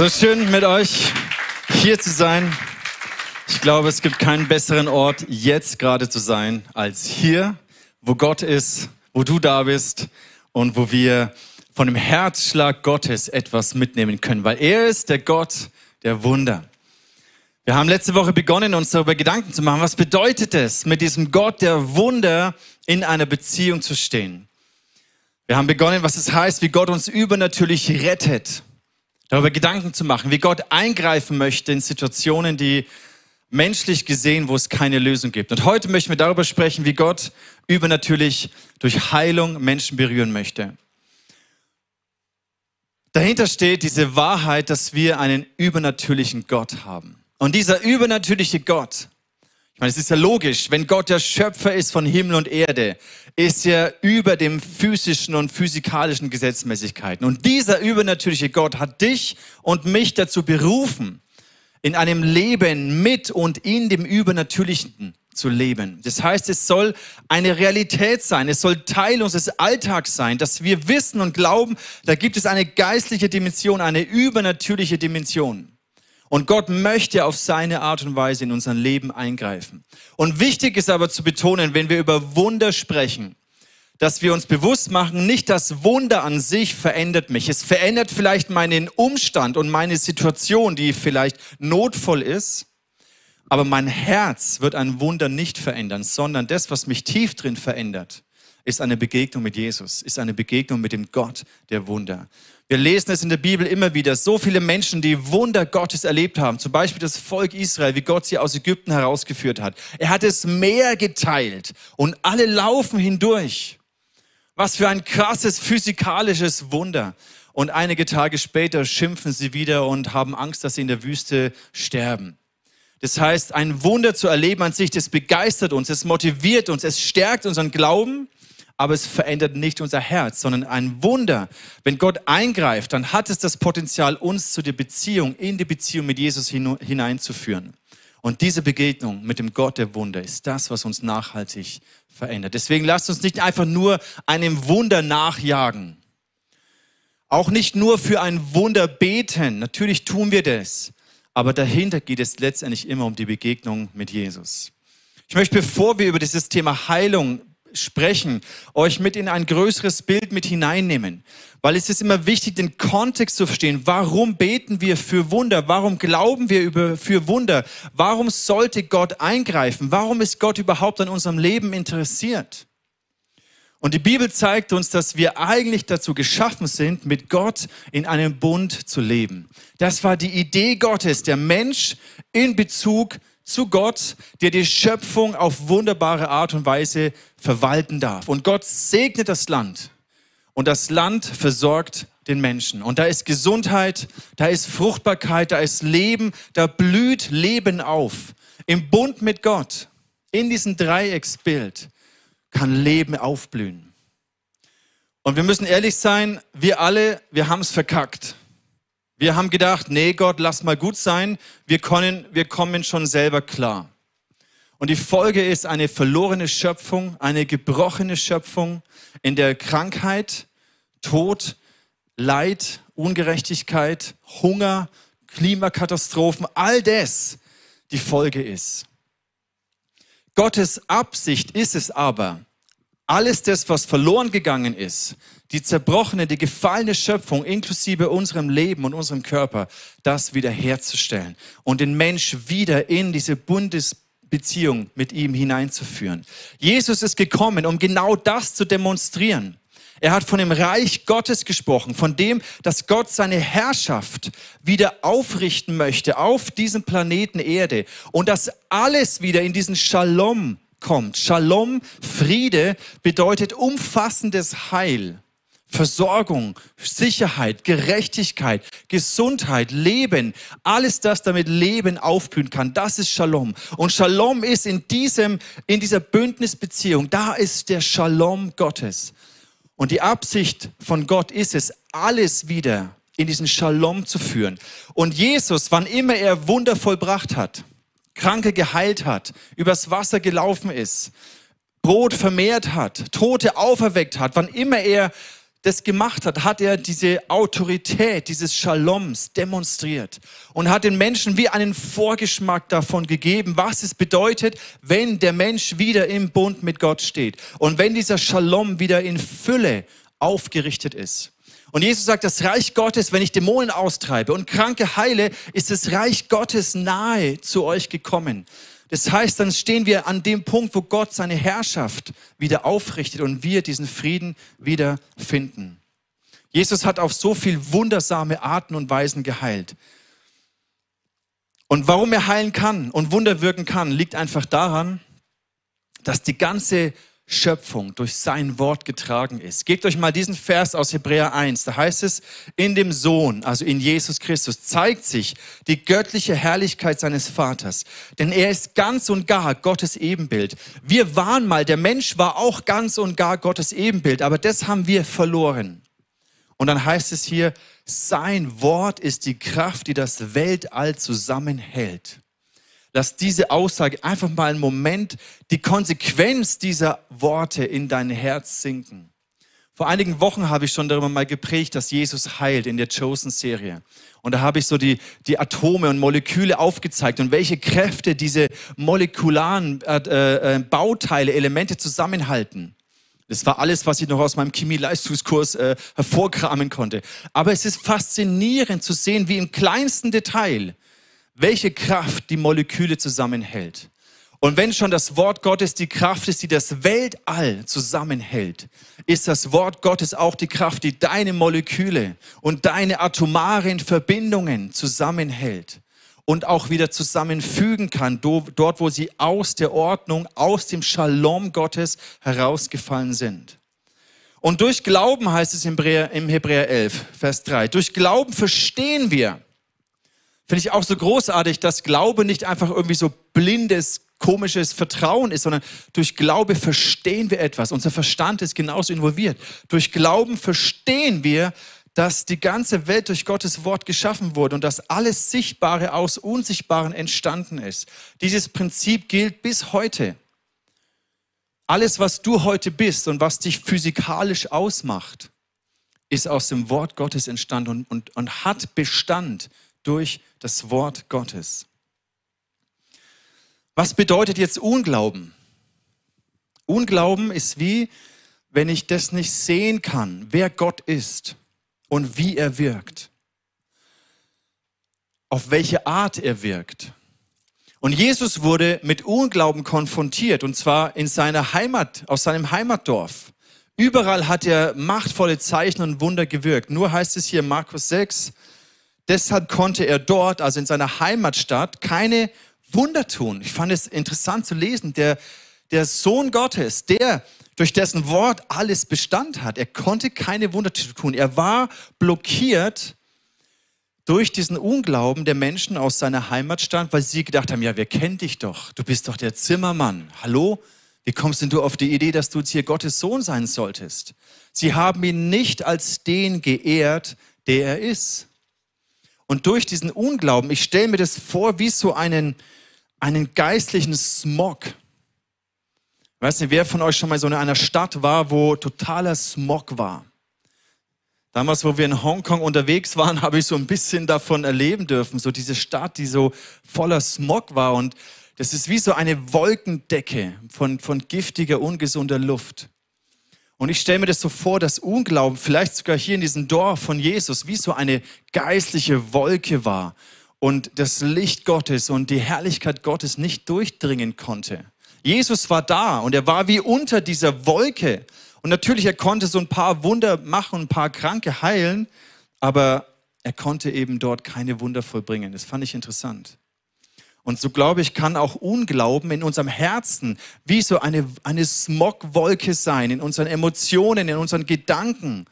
So schön mit euch hier zu sein. Ich glaube, es gibt keinen besseren Ort, jetzt gerade zu sein, als hier, wo Gott ist, wo du da bist und wo wir von dem Herzschlag Gottes etwas mitnehmen können, weil er ist der Gott der Wunder. Wir haben letzte Woche begonnen, uns darüber Gedanken zu machen, was bedeutet es, mit diesem Gott der Wunder in einer Beziehung zu stehen. Wir haben begonnen, was es heißt, wie Gott uns übernatürlich rettet. Darüber Gedanken zu machen, wie Gott eingreifen möchte in Situationen, die menschlich gesehen, wo es keine Lösung gibt. Und heute möchten wir darüber sprechen, wie Gott übernatürlich durch Heilung Menschen berühren möchte. Dahinter steht diese Wahrheit, dass wir einen übernatürlichen Gott haben. Und dieser übernatürliche Gott, meine, es ist ja logisch, wenn Gott der Schöpfer ist von Himmel und Erde, ist er über dem physischen und physikalischen Gesetzmäßigkeiten. Und dieser übernatürliche Gott hat dich und mich dazu berufen, in einem Leben mit und in dem Übernatürlichen zu leben. Das heißt, es soll eine Realität sein, es soll Teil unseres Alltags sein, dass wir wissen und glauben, da gibt es eine geistliche Dimension, eine übernatürliche Dimension. Und Gott möchte auf seine Art und Weise in unser Leben eingreifen. Und wichtig ist aber zu betonen, wenn wir über Wunder sprechen, dass wir uns bewusst machen, nicht das Wunder an sich verändert mich. Es verändert vielleicht meinen Umstand und meine Situation, die vielleicht notvoll ist. Aber mein Herz wird ein Wunder nicht verändern, sondern das, was mich tief drin verändert, ist eine Begegnung mit Jesus, ist eine Begegnung mit dem Gott der Wunder. Wir lesen es in der Bibel immer wieder. So viele Menschen, die Wunder Gottes erlebt haben. Zum Beispiel das Volk Israel, wie Gott sie aus Ägypten herausgeführt hat. Er hat es Meer geteilt und alle laufen hindurch. Was für ein krasses physikalisches Wunder. Und einige Tage später schimpfen sie wieder und haben Angst, dass sie in der Wüste sterben. Das heißt, ein Wunder zu erleben an sich, das begeistert uns, es motiviert uns, es stärkt unseren Glauben aber es verändert nicht unser Herz, sondern ein Wunder. Wenn Gott eingreift, dann hat es das Potenzial, uns zu der Beziehung, in die Beziehung mit Jesus hineinzuführen. Und diese Begegnung mit dem Gott der Wunder ist das, was uns nachhaltig verändert. Deswegen lasst uns nicht einfach nur einem Wunder nachjagen. Auch nicht nur für ein Wunder beten. Natürlich tun wir das. Aber dahinter geht es letztendlich immer um die Begegnung mit Jesus. Ich möchte, bevor wir über dieses Thema Heilung sprechen, euch mit in ein größeres Bild mit hineinnehmen. Weil es ist immer wichtig, den Kontext zu verstehen. Warum beten wir für Wunder? Warum glauben wir über, für Wunder? Warum sollte Gott eingreifen? Warum ist Gott überhaupt an unserem Leben interessiert? Und die Bibel zeigt uns, dass wir eigentlich dazu geschaffen sind, mit Gott in einem Bund zu leben. Das war die Idee Gottes, der Mensch in Bezug zu Gott, der die Schöpfung auf wunderbare Art und Weise verwalten darf. Und Gott segnet das Land und das Land versorgt den Menschen. Und da ist Gesundheit, da ist Fruchtbarkeit, da ist Leben, da blüht Leben auf. Im Bund mit Gott, in diesem Dreiecksbild, kann Leben aufblühen. Und wir müssen ehrlich sein, wir alle, wir haben es verkackt. Wir haben gedacht, nee Gott, lass mal gut sein, wir, können, wir kommen schon selber klar. Und die Folge ist eine verlorene Schöpfung, eine gebrochene Schöpfung, in der Krankheit, Tod, Leid, Ungerechtigkeit, Hunger, Klimakatastrophen, all das die Folge ist. Gottes Absicht ist es aber, alles das, was verloren gegangen ist, die zerbrochene, die gefallene Schöpfung inklusive unserem Leben und unserem Körper, das wiederherzustellen und den Mensch wieder in diese Bundesbeziehung mit ihm hineinzuführen. Jesus ist gekommen, um genau das zu demonstrieren. Er hat von dem Reich Gottes gesprochen, von dem, dass Gott seine Herrschaft wieder aufrichten möchte auf diesem Planeten Erde und dass alles wieder in diesen Shalom kommt. Shalom, Friede, bedeutet umfassendes Heil. Versorgung, Sicherheit, Gerechtigkeit, Gesundheit, Leben, alles das, damit Leben aufblühen kann, das ist Shalom. Und Shalom ist in diesem, in dieser Bündnisbeziehung, da ist der Shalom Gottes. Und die Absicht von Gott ist es, alles wieder in diesen Shalom zu führen. Und Jesus, wann immer er Wunder vollbracht hat, Kranke geheilt hat, übers Wasser gelaufen ist, Brot vermehrt hat, Tote auferweckt hat, wann immer er das gemacht hat, hat er diese Autorität, dieses Shaloms demonstriert und hat den Menschen wie einen Vorgeschmack davon gegeben, was es bedeutet, wenn der Mensch wieder im Bund mit Gott steht und wenn dieser Shalom wieder in Fülle aufgerichtet ist. Und Jesus sagt, das Reich Gottes, wenn ich Dämonen austreibe und Kranke heile, ist das Reich Gottes nahe zu euch gekommen. Das heißt, dann stehen wir an dem Punkt, wo Gott seine Herrschaft wieder aufrichtet und wir diesen Frieden wieder finden. Jesus hat auf so viel wundersame Arten und Weisen geheilt. Und warum er heilen kann und Wunder wirken kann, liegt einfach daran, dass die ganze Schöpfung durch sein Wort getragen ist. Gebt euch mal diesen Vers aus Hebräer 1. Da heißt es, in dem Sohn, also in Jesus Christus, zeigt sich die göttliche Herrlichkeit seines Vaters. Denn er ist ganz und gar Gottes Ebenbild. Wir waren mal, der Mensch war auch ganz und gar Gottes Ebenbild, aber das haben wir verloren. Und dann heißt es hier, sein Wort ist die Kraft, die das Weltall zusammenhält. Lass diese Aussage einfach mal einen Moment, die Konsequenz dieser Worte in dein Herz sinken. Vor einigen Wochen habe ich schon darüber mal geprägt, dass Jesus heilt in der Chosen-Serie. Und da habe ich so die, die Atome und Moleküle aufgezeigt und welche Kräfte diese molekularen äh, äh, Bauteile, Elemente zusammenhalten. Das war alles, was ich noch aus meinem Chemie-Leistungskurs äh, hervorkramen konnte. Aber es ist faszinierend zu sehen, wie im kleinsten Detail welche Kraft die Moleküle zusammenhält. Und wenn schon das Wort Gottes die Kraft ist, die das Weltall zusammenhält, ist das Wort Gottes auch die Kraft, die deine Moleküle und deine atomaren Verbindungen zusammenhält und auch wieder zusammenfügen kann, dort wo sie aus der Ordnung, aus dem Shalom Gottes herausgefallen sind. Und durch Glauben heißt es im Hebräer 11, Vers 3, durch Glauben verstehen wir, Finde ich auch so großartig, dass Glaube nicht einfach irgendwie so blindes, komisches Vertrauen ist, sondern durch Glaube verstehen wir etwas. Unser Verstand ist genauso involviert. Durch Glauben verstehen wir, dass die ganze Welt durch Gottes Wort geschaffen wurde und dass alles Sichtbare aus Unsichtbaren entstanden ist. Dieses Prinzip gilt bis heute. Alles, was du heute bist und was dich physikalisch ausmacht, ist aus dem Wort Gottes entstanden und, und, und hat Bestand durch das Wort Gottes. Was bedeutet jetzt Unglauben? Unglauben ist wie, wenn ich das nicht sehen kann, wer Gott ist und wie er wirkt, auf welche Art er wirkt. Und Jesus wurde mit Unglauben konfrontiert, und zwar in seiner Heimat, aus seinem Heimatdorf. Überall hat er machtvolle Zeichen und Wunder gewirkt. Nur heißt es hier Markus 6, Deshalb konnte er dort, also in seiner Heimatstadt, keine Wunder tun. Ich fand es interessant zu lesen. Der, der Sohn Gottes, der durch dessen Wort alles Bestand hat, er konnte keine Wunder tun. Er war blockiert durch diesen Unglauben der Menschen aus seiner Heimatstadt, weil sie gedacht haben, ja, wir kennen dich doch. Du bist doch der Zimmermann. Hallo? Wie kommst denn du auf die Idee, dass du jetzt hier Gottes Sohn sein solltest? Sie haben ihn nicht als den geehrt, der er ist. Und durch diesen Unglauben, ich stelle mir das vor wie so einen, einen geistlichen Smog. Ich weiß nicht, wer von euch schon mal so in einer Stadt war, wo totaler Smog war. Damals, wo wir in Hongkong unterwegs waren, habe ich so ein bisschen davon erleben dürfen. So diese Stadt, die so voller Smog war. Und das ist wie so eine Wolkendecke von, von giftiger, ungesunder Luft. Und ich stelle mir das so vor, dass Unglauben vielleicht sogar hier in diesem Dorf von Jesus wie so eine geistliche Wolke war und das Licht Gottes und die Herrlichkeit Gottes nicht durchdringen konnte. Jesus war da und er war wie unter dieser Wolke. Und natürlich, er konnte so ein paar Wunder machen, ein paar Kranke heilen, aber er konnte eben dort keine Wunder vollbringen. Das fand ich interessant. Und so glaube ich, kann auch Unglauben in unserem Herzen wie so eine, eine Smogwolke sein, in unseren Emotionen, in unseren Gedanken,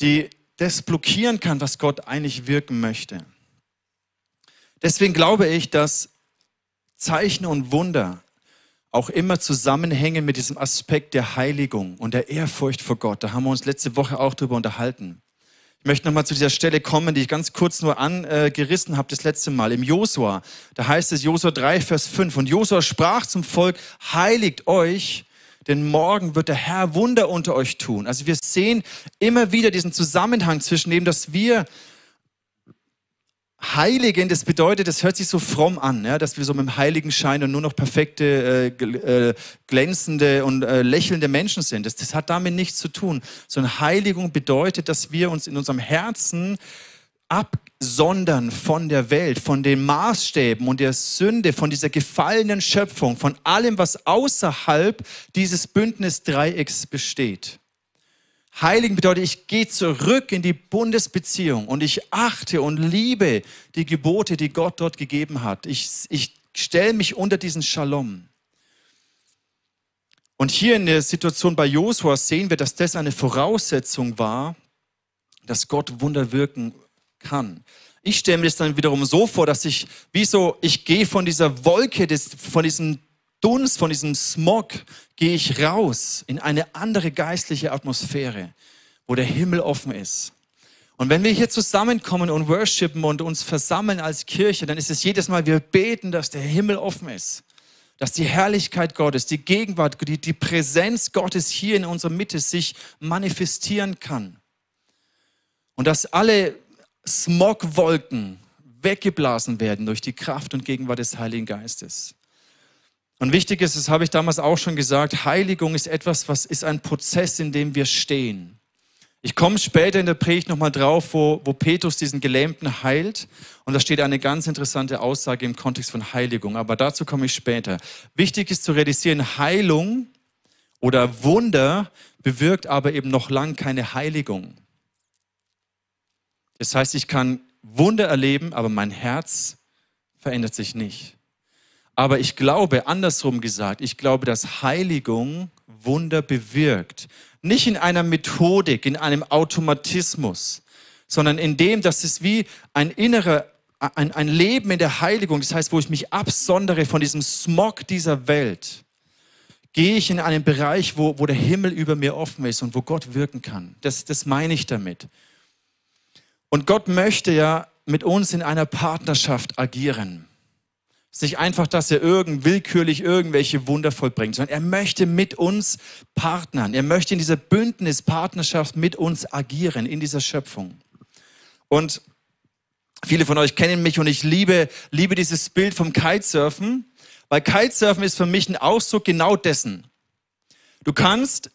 die das blockieren kann, was Gott eigentlich wirken möchte. Deswegen glaube ich, dass Zeichen und Wunder auch immer zusammenhängen mit diesem Aspekt der Heiligung und der Ehrfurcht vor Gott. Da haben wir uns letzte Woche auch drüber unterhalten. Ich möchte nochmal zu dieser Stelle kommen, die ich ganz kurz nur angerissen habe das letzte Mal. Im Josua, da heißt es Josua 3, Vers 5. Und Josua sprach zum Volk, heiligt euch, denn morgen wird der Herr Wunder unter euch tun. Also wir sehen immer wieder diesen Zusammenhang zwischen dem, dass wir Heiligen, das bedeutet, das hört sich so fromm an, ja, dass wir so mit dem Heiligen scheinen und nur noch perfekte, äh, äh, glänzende und äh, lächelnde Menschen sind. Das, das hat damit nichts zu tun. Sondern Heiligung bedeutet, dass wir uns in unserem Herzen absondern von der Welt, von den Maßstäben und der Sünde, von dieser gefallenen Schöpfung, von allem, was außerhalb dieses Bündnisdreiecks besteht. Heiligen bedeutet, ich gehe zurück in die Bundesbeziehung und ich achte und liebe die Gebote, die Gott dort gegeben hat. Ich, ich stelle mich unter diesen Shalom. Und hier in der Situation bei Josua sehen wir, dass das eine Voraussetzung war, dass Gott Wunder wirken kann. Ich stelle mir das dann wiederum so vor, dass ich, wie so, ich gehe von dieser Wolke, des, von diesem Dunst, von diesem Smog, gehe ich raus in eine andere geistliche Atmosphäre, wo der Himmel offen ist. Und wenn wir hier zusammenkommen und worshipen und uns versammeln als Kirche, dann ist es jedes Mal, wir beten, dass der Himmel offen ist. Dass die Herrlichkeit Gottes, die Gegenwart, die, die Präsenz Gottes hier in unserer Mitte sich manifestieren kann. Und dass alle Smogwolken weggeblasen werden durch die Kraft und Gegenwart des Heiligen Geistes. Und wichtig ist, das habe ich damals auch schon gesagt, Heiligung ist etwas, was ist ein Prozess, in dem wir stehen. Ich komme später in der Predigt nochmal drauf, wo, wo Petrus diesen Gelähmten heilt. Und da steht eine ganz interessante Aussage im Kontext von Heiligung. Aber dazu komme ich später. Wichtig ist zu realisieren, Heilung oder Wunder bewirkt aber eben noch lang keine Heiligung. Das heißt, ich kann Wunder erleben, aber mein Herz verändert sich nicht. Aber ich glaube, andersrum gesagt, ich glaube, dass Heiligung Wunder bewirkt. Nicht in einer Methodik, in einem Automatismus, sondern in dem, dass es wie ein innerer, ein, ein Leben in der Heiligung, das heißt, wo ich mich absondere von diesem Smog dieser Welt, gehe ich in einen Bereich, wo, wo der Himmel über mir offen ist und wo Gott wirken kann. Das, das meine ich damit. Und Gott möchte ja mit uns in einer Partnerschaft agieren. Es nicht einfach, dass er irgend willkürlich irgendwelche Wunder vollbringt, sondern er möchte mit uns partnern. Er möchte in dieser Bündnispartnerschaft mit uns agieren, in dieser Schöpfung. Und viele von euch kennen mich und ich liebe, liebe dieses Bild vom Kitesurfen, weil Kitesurfen ist für mich ein Ausdruck genau dessen. Du kannst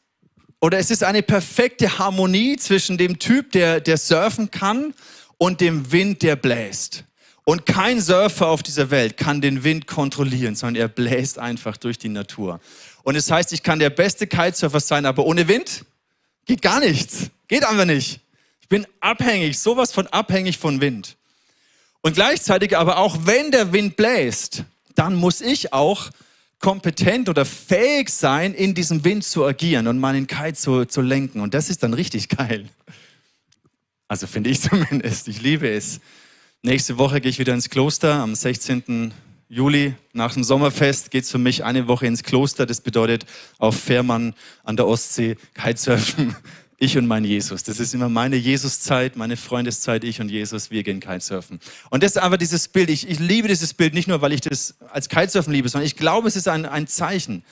oder es ist eine perfekte Harmonie zwischen dem Typ, der, der surfen kann und dem Wind, der bläst. Und kein Surfer auf dieser Welt kann den Wind kontrollieren, sondern er bläst einfach durch die Natur. Und es das heißt, ich kann der beste Kitesurfer sein, aber ohne Wind geht gar nichts. Geht einfach nicht. Ich bin abhängig, sowas von abhängig von Wind. Und gleichzeitig aber auch, wenn der Wind bläst, dann muss ich auch kompetent oder fähig sein, in diesem Wind zu agieren und meinen Kite zu, zu lenken. Und das ist dann richtig geil. Also finde ich zumindest. Ich liebe es. Nächste Woche gehe ich wieder ins Kloster. Am 16. Juli nach dem Sommerfest geht es für mich eine Woche ins Kloster. Das bedeutet auf Fährmann an der Ostsee Kitesurfen ich und mein Jesus. Das ist immer meine Jesuszeit, meine Freundeszeit, ich und Jesus, wir gehen Kitesurfen. Und das ist einfach dieses Bild. Ich, ich liebe dieses Bild nicht nur, weil ich das als Kitesurfen liebe, sondern ich glaube, es ist ein, ein Zeichen.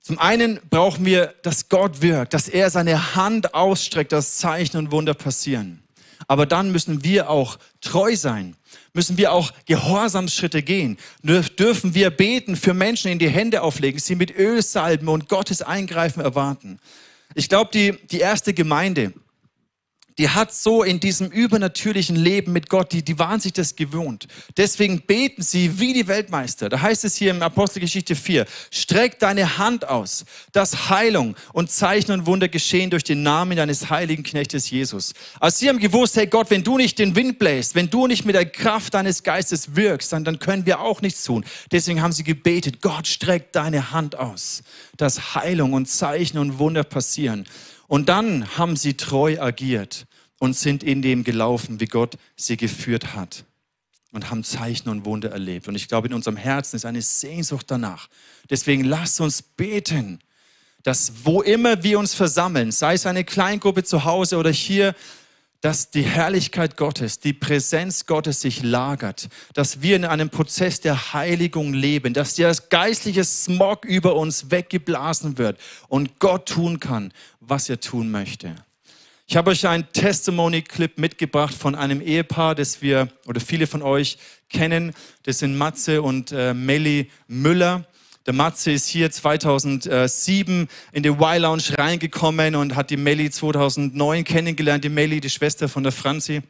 Zum einen brauchen wir, dass Gott wirkt, dass er seine Hand ausstreckt, dass Zeichen und Wunder passieren. Aber dann müssen wir auch treu sein, müssen wir auch Gehorsamsschritte gehen, dürfen wir beten, für Menschen in die Hände auflegen, sie mit Öl salben und Gottes Eingreifen erwarten. Ich glaube, die, die erste Gemeinde, die hat so in diesem übernatürlichen Leben mit Gott, die, die waren sich das gewohnt. Deswegen beten sie wie die Weltmeister. Da heißt es hier im Apostelgeschichte 4, streck deine Hand aus, dass Heilung und Zeichen und Wunder geschehen durch den Namen deines heiligen Knechtes Jesus. Also sie haben gewusst, hey Gott, wenn du nicht den Wind bläst, wenn du nicht mit der Kraft deines Geistes wirkst, dann, dann können wir auch nichts tun. Deswegen haben sie gebetet, Gott, streck deine Hand aus, dass Heilung und Zeichen und Wunder passieren. Und dann haben sie treu agiert und sind in dem gelaufen, wie Gott sie geführt hat und haben Zeichen und Wunder erlebt. Und ich glaube, in unserem Herzen ist eine Sehnsucht danach. Deswegen lasst uns beten, dass wo immer wir uns versammeln, sei es eine Kleingruppe zu Hause oder hier, dass die Herrlichkeit Gottes, die Präsenz Gottes sich lagert, dass wir in einem Prozess der Heiligung leben, dass der geistliche Smog über uns weggeblasen wird und Gott tun kann, was er tun möchte. Ich habe euch einen Testimony-Clip mitgebracht von einem Ehepaar, das wir oder viele von euch kennen. Das sind Matze und äh, Melli Müller. Der Matze ist hier 2007 in den Y-Lounge reingekommen und hat die Melli 2009 kennengelernt. Die Melli, die Schwester von der Franzi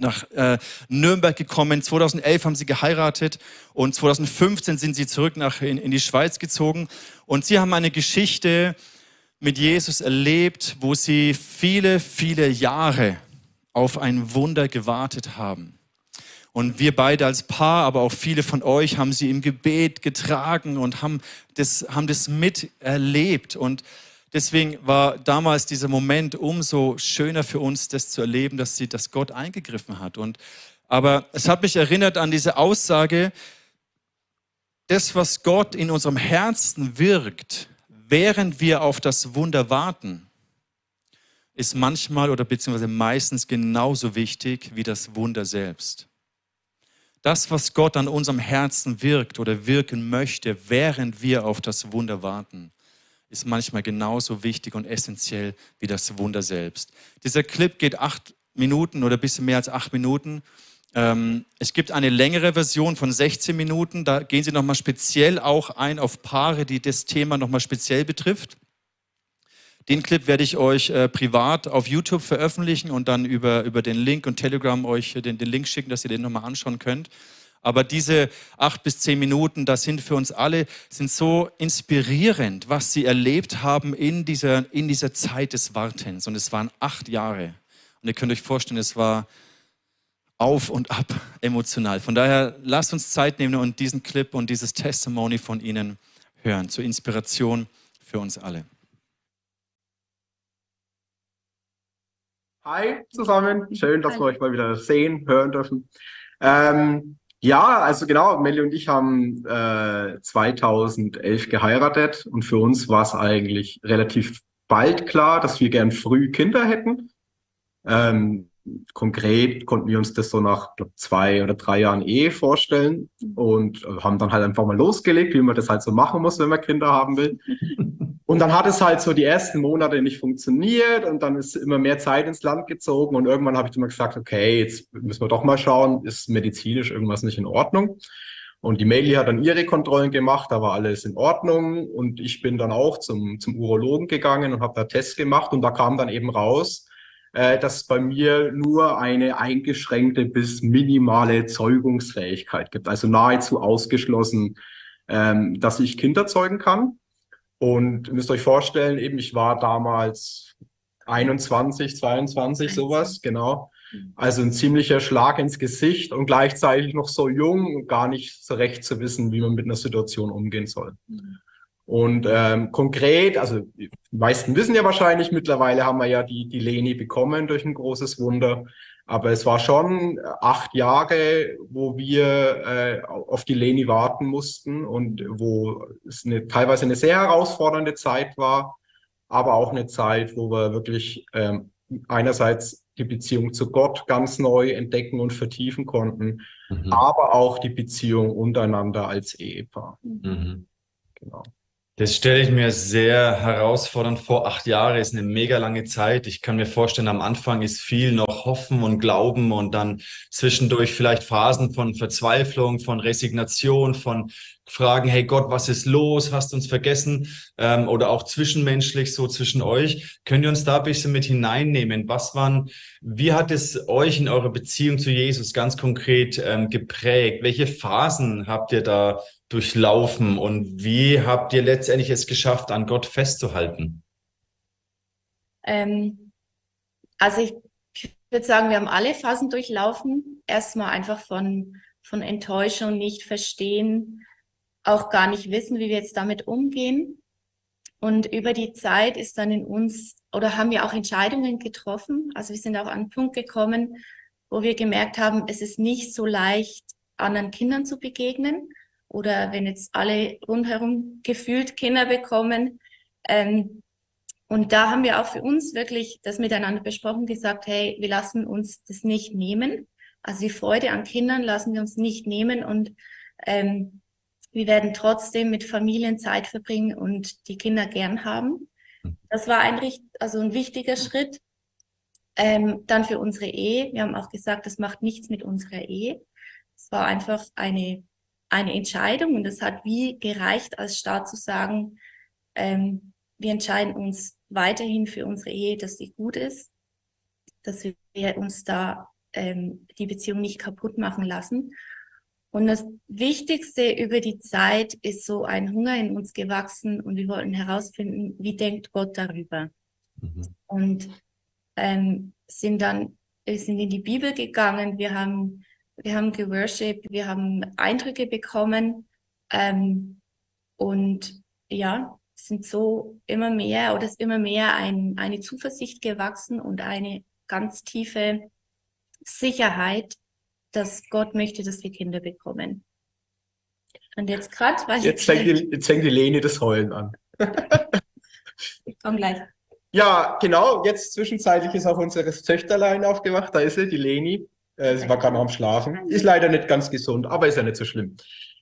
nach äh, Nürnberg gekommen. 2011 haben sie geheiratet und 2015 sind sie zurück nach, in, in die Schweiz gezogen. Und sie haben eine Geschichte mit Jesus erlebt, wo sie viele, viele Jahre auf ein Wunder gewartet haben. Und wir beide als Paar, aber auch viele von euch haben sie im Gebet getragen und haben das, haben das miterlebt. Und deswegen war damals dieser Moment umso schöner für uns, das zu erleben, dass, sie, dass Gott eingegriffen hat. Und, aber es hat mich erinnert an diese Aussage, das, was Gott in unserem Herzen wirkt, während wir auf das Wunder warten, ist manchmal oder beziehungsweise meistens genauso wichtig wie das Wunder selbst. Das, was Gott an unserem Herzen wirkt oder wirken möchte, während wir auf das Wunder warten, ist manchmal genauso wichtig und essentiell wie das Wunder selbst. Dieser Clip geht acht Minuten oder ein bisschen mehr als acht Minuten. Ähm, es gibt eine längere Version von 16 Minuten. Da gehen Sie nochmal speziell auch ein auf Paare, die das Thema nochmal speziell betrifft. Den Clip werde ich euch äh, privat auf YouTube veröffentlichen und dann über, über den Link und Telegram euch den, den Link schicken, dass ihr den nochmal anschauen könnt. Aber diese acht bis zehn Minuten, das sind für uns alle, sind so inspirierend, was sie erlebt haben in dieser, in dieser Zeit des Wartens. Und es waren acht Jahre. Und ihr könnt euch vorstellen, es war auf und ab emotional. Von daher lasst uns Zeit nehmen und diesen Clip und dieses Testimony von Ihnen hören, zur Inspiration für uns alle. Hi zusammen, schön, dass Hi. wir euch mal wieder sehen, hören dürfen. Ähm, ja, also genau, Melli und ich haben äh, 2011 geheiratet und für uns war es eigentlich relativ bald klar, dass wir gern früh Kinder hätten. Ähm, konkret konnten wir uns das so nach glaub, zwei oder drei Jahren Ehe vorstellen und haben dann halt einfach mal losgelegt, wie man das halt so machen muss, wenn man Kinder haben will. Und dann hat es halt so die ersten Monate nicht funktioniert und dann ist immer mehr Zeit ins Land gezogen und irgendwann habe ich immer gesagt, okay, jetzt müssen wir doch mal schauen, ist medizinisch irgendwas nicht in Ordnung? Und die Maili hat dann ihre Kontrollen gemacht, da war alles in Ordnung und ich bin dann auch zum, zum Urologen gegangen und habe da Tests gemacht und da kam dann eben raus, äh, dass bei mir nur eine eingeschränkte bis minimale Zeugungsfähigkeit gibt, also nahezu ausgeschlossen, ähm, dass ich Kinder zeugen kann. Und ihr müsst euch vorstellen, eben ich war damals 21, 22, sowas, genau. Also ein ziemlicher Schlag ins Gesicht und gleichzeitig noch so jung und gar nicht so recht zu wissen, wie man mit einer Situation umgehen soll. Mhm. Und ähm, konkret, also die meisten wissen ja wahrscheinlich, mittlerweile haben wir ja die, die Leni bekommen durch ein großes Wunder. Aber es war schon acht Jahre, wo wir äh, auf die Leni warten mussten und wo es eine, teilweise eine sehr herausfordernde Zeit war, aber auch eine Zeit, wo wir wirklich ähm, einerseits die Beziehung zu Gott ganz neu entdecken und vertiefen konnten, mhm. aber auch die Beziehung untereinander als Ehepaar. Mhm. Genau. Das stelle ich mir sehr herausfordernd vor. Acht Jahre ist eine mega lange Zeit. Ich kann mir vorstellen, am Anfang ist viel noch Hoffen und Glauben und dann zwischendurch vielleicht Phasen von Verzweiflung, von Resignation, von Fragen, hey Gott, was ist los? Hast du uns vergessen? Ähm, oder auch zwischenmenschlich so zwischen euch. Könnt ihr uns da ein bisschen mit hineinnehmen? Was waren, wie hat es euch in eurer Beziehung zu Jesus ganz konkret ähm, geprägt? Welche Phasen habt ihr da durchlaufen und wie habt ihr letztendlich es geschafft, an Gott festzuhalten? Ähm, also ich, ich würde sagen, wir haben alle Phasen durchlaufen. Erstmal einfach von, von Enttäuschung, nicht verstehen, auch gar nicht wissen, wie wir jetzt damit umgehen. Und über die Zeit ist dann in uns, oder haben wir auch Entscheidungen getroffen. Also wir sind auch an einen Punkt gekommen, wo wir gemerkt haben, es ist nicht so leicht, anderen Kindern zu begegnen oder wenn jetzt alle rundherum gefühlt Kinder bekommen. Ähm, und da haben wir auch für uns wirklich das miteinander besprochen, gesagt, hey, wir lassen uns das nicht nehmen. Also die Freude an Kindern lassen wir uns nicht nehmen und ähm, wir werden trotzdem mit Familien Zeit verbringen und die Kinder gern haben. Das war ein, also ein wichtiger Schritt. Ähm, dann für unsere Ehe. Wir haben auch gesagt, das macht nichts mit unserer Ehe. Es war einfach eine, eine Entscheidung und es hat wie gereicht, als Staat zu sagen, ähm, wir entscheiden uns weiterhin für unsere Ehe, dass sie gut ist, dass wir uns da ähm, die Beziehung nicht kaputt machen lassen. Und das Wichtigste über die Zeit ist so ein Hunger in uns gewachsen und wir wollten herausfinden, wie denkt Gott darüber. Mhm. Und ähm, sind dann wir sind in die Bibel gegangen, wir haben wir haben geworshipped, wir haben Eindrücke bekommen ähm, und ja, sind so immer mehr oder ist immer mehr ein, eine Zuversicht gewachsen und eine ganz tiefe Sicherheit, dass Gott möchte, dass wir Kinder bekommen. Und jetzt gerade, weiß jetzt ich. Fängt die, jetzt fängt die Leni das Heulen an. ich komm gleich. Ja, genau. Jetzt zwischenzeitlich ist auch unsere Töchterlein aufgewacht. Da ist sie, die Leni. Äh, sie war gerade noch am Schlafen. Ist leider nicht ganz gesund, aber ist ja nicht so schlimm.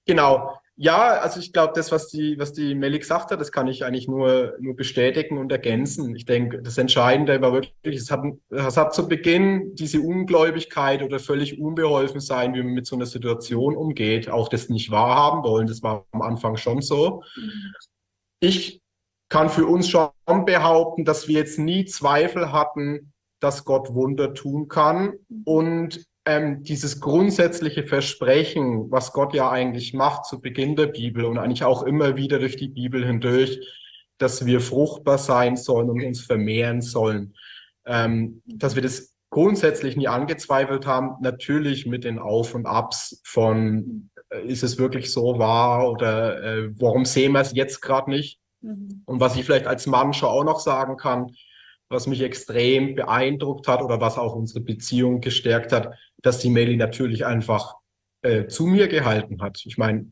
Genau. Ja, also ich glaube, das, was die, was die Melli gesagt hat, das kann ich eigentlich nur, nur bestätigen und ergänzen. Ich denke, das Entscheidende war wirklich, es hat, es hat zu Beginn diese Ungläubigkeit oder völlig unbeholfen sein, wie man mit so einer Situation umgeht, auch das nicht wahrhaben wollen. Das war am Anfang schon so. Mhm. Ich kann für uns schon behaupten, dass wir jetzt nie Zweifel hatten, dass Gott Wunder tun kann. Mhm. Und ähm, dieses grundsätzliche Versprechen, was Gott ja eigentlich macht zu Beginn der Bibel und eigentlich auch immer wieder durch die Bibel hindurch, dass wir fruchtbar sein sollen und uns vermehren sollen, ähm, dass wir das grundsätzlich nie angezweifelt haben, natürlich mit den Auf und Abs von, äh, ist es wirklich so wahr oder äh, warum sehen wir es jetzt gerade nicht? Mhm. Und was ich vielleicht als Mann schon auch noch sagen kann, was mich extrem beeindruckt hat oder was auch unsere Beziehung gestärkt hat, dass die Melly natürlich einfach äh, zu mir gehalten hat. Ich meine,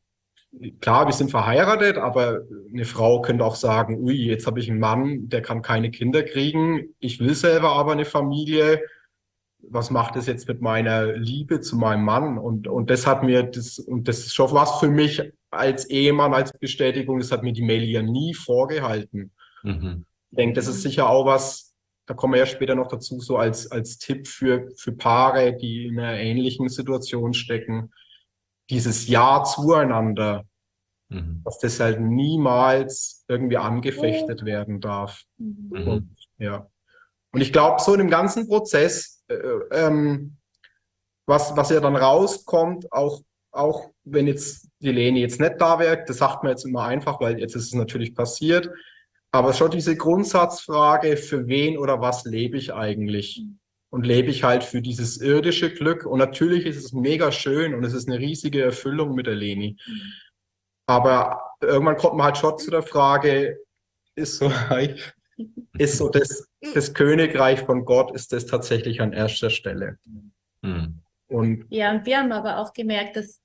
klar, wir sind verheiratet, aber eine Frau könnte auch sagen, ui, jetzt habe ich einen Mann, der kann keine Kinder kriegen, ich will selber aber eine Familie. Was macht das jetzt mit meiner Liebe zu meinem Mann? Und, und das hat mir das, und das ist schon was für mich als Ehemann, als Bestätigung, das hat mir die Melly ja nie vorgehalten. Mhm. Ich denke, das ist sicher auch was, da kommen wir ja später noch dazu, so als, als Tipp für, für Paare, die in einer ähnlichen Situation stecken, dieses Ja zueinander, mhm. dass das halt niemals irgendwie angefechtet werden darf. Mhm. Und, ja. Und ich glaube, so in dem ganzen Prozess, äh, ähm, was, was ja dann rauskommt, auch, auch wenn jetzt die Leni jetzt nicht da wäre, das sagt man jetzt immer einfach, weil jetzt ist es natürlich passiert, aber schon diese Grundsatzfrage, für wen oder was lebe ich eigentlich? Und lebe ich halt für dieses irdische Glück? Und natürlich ist es mega schön und es ist eine riesige Erfüllung mit der Leni. Aber irgendwann kommt man halt schon zu der Frage, ist so, ist so das, das Königreich von Gott, ist das tatsächlich an erster Stelle? Mhm. Und ja, und wir haben aber auch gemerkt, dass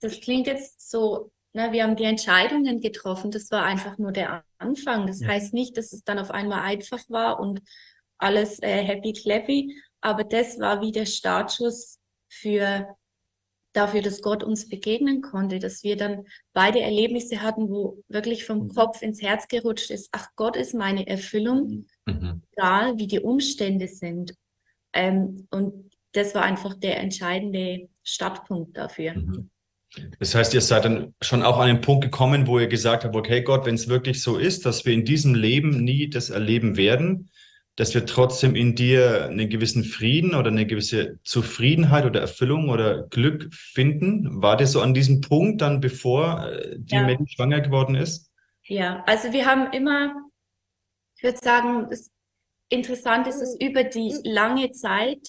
das klingt jetzt so na, wir haben die Entscheidungen getroffen. Das war einfach nur der Anfang. Das ja. heißt nicht, dass es dann auf einmal einfach war und alles äh, happy clappy, aber das war wie der Startschuss für dafür, dass Gott uns begegnen konnte, dass wir dann beide Erlebnisse hatten, wo wirklich vom mhm. Kopf ins Herz gerutscht ist, ach Gott ist meine Erfüllung, mhm. egal wie die Umstände sind. Ähm, und das war einfach der entscheidende Startpunkt dafür. Mhm. Das heißt, ihr seid dann schon auch an den Punkt gekommen, wo ihr gesagt habt, okay Gott, wenn es wirklich so ist, dass wir in diesem Leben nie das erleben werden, dass wir trotzdem in dir einen gewissen Frieden oder eine gewisse Zufriedenheit oder Erfüllung oder Glück finden. War das so an diesem Punkt dann, bevor äh, die ja. Mädchen schwanger geworden ist? Ja, also wir haben immer, ich würde sagen, das Interessante ist, dass über die lange Zeit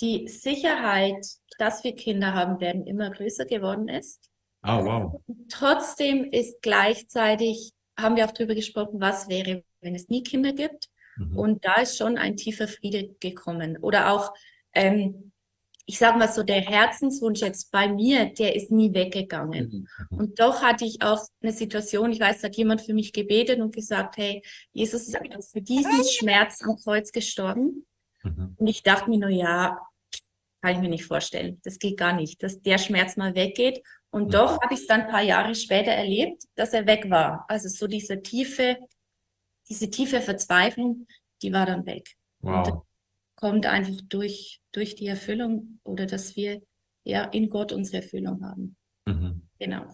die Sicherheit dass wir Kinder haben werden, immer größer geworden ist. Oh, wow. Trotzdem ist gleichzeitig, haben wir auch darüber gesprochen, was wäre, wenn es nie Kinder gibt. Mhm. Und da ist schon ein tiefer Friede gekommen. Oder auch, ähm, ich sage mal so, der Herzenswunsch jetzt bei mir, der ist nie weggegangen. Mhm. Und doch hatte ich auch eine Situation, ich weiß, da hat jemand für mich gebetet und gesagt, hey, Jesus ist für diesen Schmerz am Kreuz gestorben. Mhm. Und ich dachte mir nur, ja, kann ich mir nicht vorstellen. Das geht gar nicht, dass der Schmerz mal weggeht. Und doch habe ich es dann ein paar Jahre später erlebt, dass er weg war. Also so diese tiefe, diese tiefe Verzweiflung, die war dann weg. Wow kommt einfach durch, durch die Erfüllung oder dass wir ja in Gott unsere Erfüllung haben. Mhm. Genau.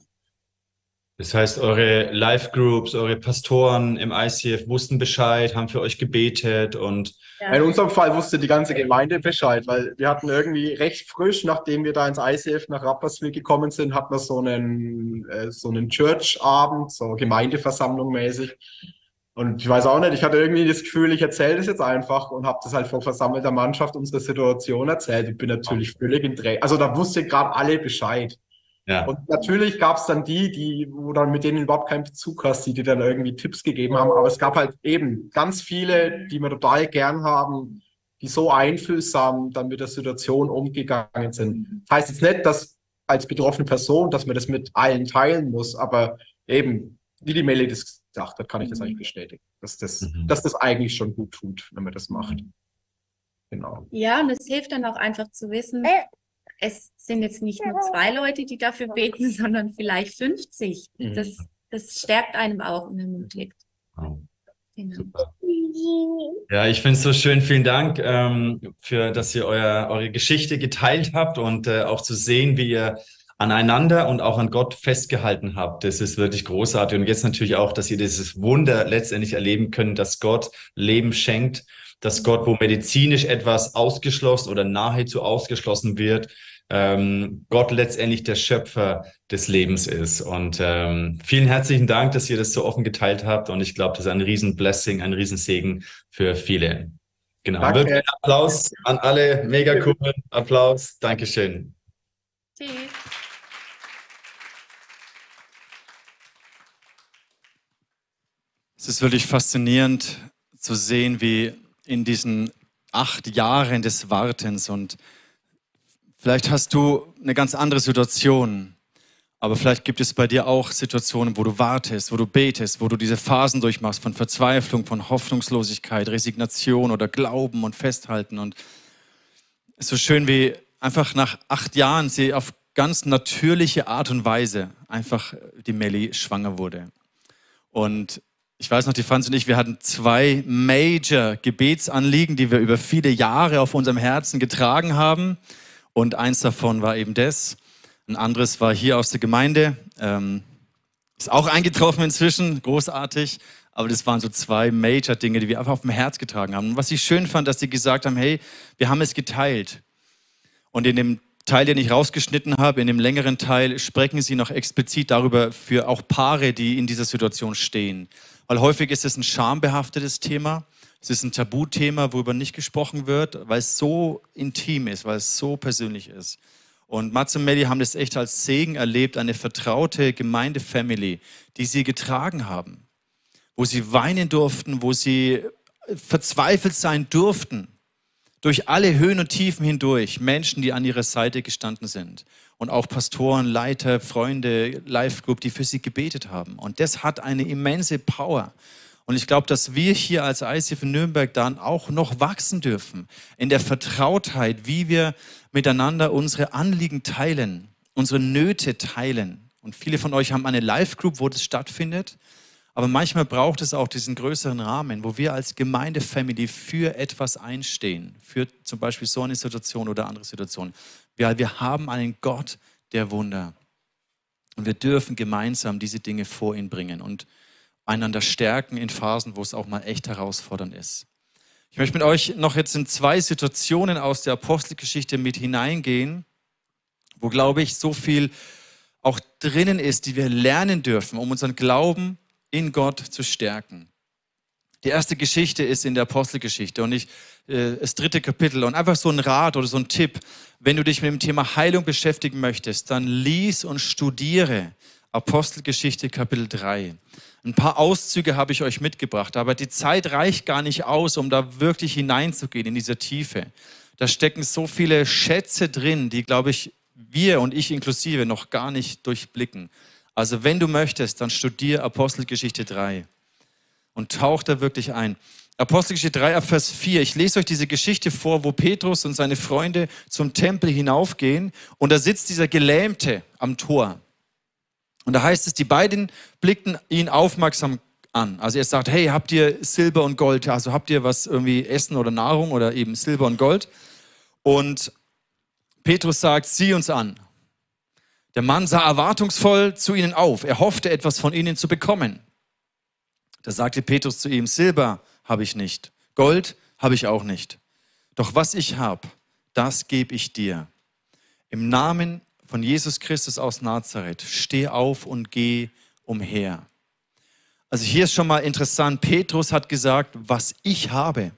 Das heißt, eure Live-Groups, eure Pastoren im ICF wussten Bescheid, haben für euch gebetet und. Ja. In unserem Fall wusste die ganze Gemeinde Bescheid, weil wir hatten irgendwie recht frisch, nachdem wir da ins ICF nach Rapperswil gekommen sind, hatten wir so einen, äh, so einen Church-Abend, so Gemeindeversammlung mäßig. Und ich weiß auch nicht, ich hatte irgendwie das Gefühl, ich erzähle das jetzt einfach und habe das halt vor versammelter Mannschaft unsere Situation erzählt. Ich bin natürlich völlig in Dreh. Also da wusste gerade alle Bescheid. Ja. Und natürlich gab es dann die, die, wo dann mit denen überhaupt keinen Bezug hast, die dir dann irgendwie Tipps gegeben haben. Aber es gab halt eben ganz viele, die wir total gern haben, die so einfühlsam dann mit der Situation umgegangen sind. Das heißt jetzt nicht, dass als betroffene Person, dass man das mit allen teilen muss, aber eben, wie die Melly das gesagt hat, kann ich das eigentlich bestätigen, dass das, mhm. dass das eigentlich schon gut tut, wenn man das macht. Genau. Ja, und es hilft dann auch einfach zu wissen. Es sind jetzt nicht nur zwei Leute, die dafür beten, sondern vielleicht 50. Mhm. Das, das stärkt einem auch und ermutigt. Wow. Genau. Super. Ja, ich finde es so schön. Vielen Dank, ähm, für, dass ihr euer, eure Geschichte geteilt habt und äh, auch zu sehen, wie ihr aneinander und auch an Gott festgehalten habt. Das ist wirklich großartig. Und jetzt natürlich auch, dass ihr dieses Wunder letztendlich erleben könnt, dass Gott Leben schenkt, dass Gott, wo medizinisch etwas ausgeschlossen oder nahezu ausgeschlossen wird, ähm, Gott letztendlich der Schöpfer des Lebens ist. Und ähm, vielen herzlichen Dank, dass ihr das so offen geteilt habt. Und ich glaube, das ist ein Riesenblessing, ein Riesensegen für viele. Genau. Danke. Applaus an alle. Mega cool. Applaus. Dankeschön. Tschüss. Es ist wirklich faszinierend zu sehen, wie in diesen acht Jahren des Wartens und vielleicht hast du eine ganz andere Situation, aber vielleicht gibt es bei dir auch Situationen, wo du wartest, wo du betest, wo du diese Phasen durchmachst von Verzweiflung, von Hoffnungslosigkeit, Resignation oder Glauben und Festhalten. Und es ist so schön, wie einfach nach acht Jahren sie auf ganz natürliche Art und Weise einfach die Melli schwanger wurde. Und ich weiß noch, die Franz und ich, wir hatten zwei Major Gebetsanliegen, die wir über viele Jahre auf unserem Herzen getragen haben. Und eins davon war eben das. Ein anderes war hier aus der Gemeinde. Ähm, ist auch eingetroffen inzwischen, großartig. Aber das waren so zwei Major-Dinge, die wir einfach auf dem Herz getragen haben. Und was ich schön fand, dass sie gesagt haben, hey, wir haben es geteilt. Und in dem Teil, den ich rausgeschnitten habe, in dem längeren Teil, sprechen sie noch explizit darüber für auch Paare, die in dieser Situation stehen. Weil häufig ist es ein schambehaftetes Thema. Es ist ein Tabuthema, worüber nicht gesprochen wird, weil es so intim ist, weil es so persönlich ist. Und Mats und Melly haben das echt als Segen erlebt, eine vertraute Gemeindefamily, die sie getragen haben, wo sie weinen durften, wo sie verzweifelt sein durften, durch alle Höhen und Tiefen hindurch, Menschen, die an ihrer Seite gestanden sind und auch Pastoren, Leiter, Freunde, Live Group, die für sie gebetet haben. Und das hat eine immense Power. Und ich glaube, dass wir hier als ICF in Nürnberg dann auch noch wachsen dürfen in der Vertrautheit, wie wir miteinander unsere Anliegen teilen, unsere Nöte teilen. Und viele von euch haben eine Live-Group, wo das stattfindet. Aber manchmal braucht es auch diesen größeren Rahmen, wo wir als Gemeindefamily für etwas einstehen, für zum Beispiel so eine Situation oder andere Situationen. Weil wir haben einen Gott der Wunder. Und wir dürfen gemeinsam diese Dinge vor ihn bringen und einander stärken in Phasen, wo es auch mal echt herausfordernd ist. Ich möchte mit euch noch jetzt in zwei Situationen aus der Apostelgeschichte mit hineingehen, wo, glaube ich, so viel auch drinnen ist, die wir lernen dürfen, um unseren Glauben in Gott zu stärken. Die erste Geschichte ist in der Apostelgeschichte und ich, äh, das dritte Kapitel. Und einfach so ein Rat oder so ein Tipp, wenn du dich mit dem Thema Heilung beschäftigen möchtest, dann lies und studiere Apostelgeschichte Kapitel 3. Ein paar Auszüge habe ich euch mitgebracht, aber die Zeit reicht gar nicht aus, um da wirklich hineinzugehen in diese Tiefe. Da stecken so viele Schätze drin, die, glaube ich, wir und ich inklusive noch gar nicht durchblicken. Also wenn du möchtest, dann studier Apostelgeschichte 3 und tauch da wirklich ein. Apostelgeschichte 3 Vers 4. Ich lese euch diese Geschichte vor, wo Petrus und seine Freunde zum Tempel hinaufgehen und da sitzt dieser Gelähmte am Tor. Und da heißt es, die beiden blickten ihn aufmerksam an. Also er sagt, hey, habt ihr Silber und Gold? Also habt ihr was irgendwie Essen oder Nahrung oder eben Silber und Gold? Und Petrus sagt, sieh uns an. Der Mann sah erwartungsvoll zu ihnen auf. Er hoffte etwas von ihnen zu bekommen. Da sagte Petrus zu ihm, Silber habe ich nicht, Gold habe ich auch nicht. Doch was ich habe, das gebe ich dir. Im Namen von Jesus Christus aus Nazareth, steh auf und geh umher. Also hier ist schon mal interessant, Petrus hat gesagt, was ich habe.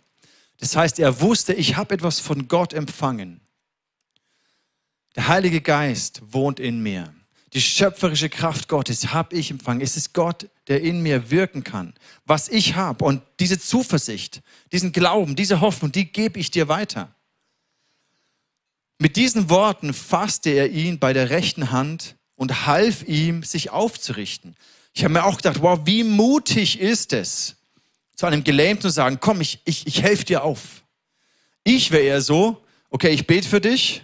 Das heißt, er wusste, ich habe etwas von Gott empfangen. Der Heilige Geist wohnt in mir. Die schöpferische Kraft Gottes habe ich empfangen. Es ist Gott, der in mir wirken kann. Was ich habe und diese Zuversicht, diesen Glauben, diese Hoffnung, die gebe ich dir weiter. Mit diesen Worten fasste er ihn bei der rechten Hand und half ihm, sich aufzurichten. Ich habe mir auch gedacht, wow, wie mutig ist es, zu einem Gelähmten zu sagen, komm, ich, ich, ich helfe dir auf. Ich wäre eher so, okay, ich bete für dich,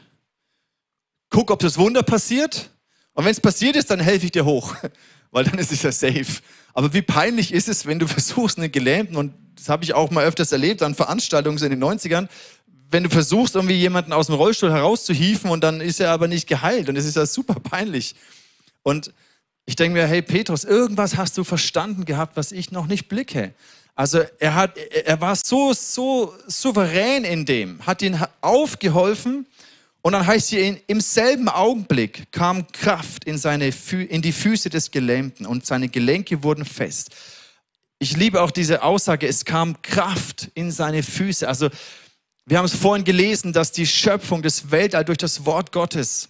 guck, ob das Wunder passiert. Und wenn es passiert ist, dann helfe ich dir hoch, weil dann ist es ja safe. Aber wie peinlich ist es, wenn du versuchst, einen Gelähmten, und das habe ich auch mal öfters erlebt an Veranstaltungen in den 90ern, wenn du versuchst, irgendwie jemanden aus dem Rollstuhl herauszuhieven und dann ist er aber nicht geheilt und es ist ja super peinlich. Und ich denke mir, hey Petrus, irgendwas hast du verstanden gehabt, was ich noch nicht blicke. Also er, hat, er war so, so souverän in dem, hat ihn aufgeholfen und dann heißt hier, im selben Augenblick kam Kraft in, seine, in die Füße des Gelähmten und seine Gelenke wurden fest. Ich liebe auch diese Aussage, es kam Kraft in seine Füße. Also wir haben es vorhin gelesen, dass die Schöpfung des Weltall durch das Wort Gottes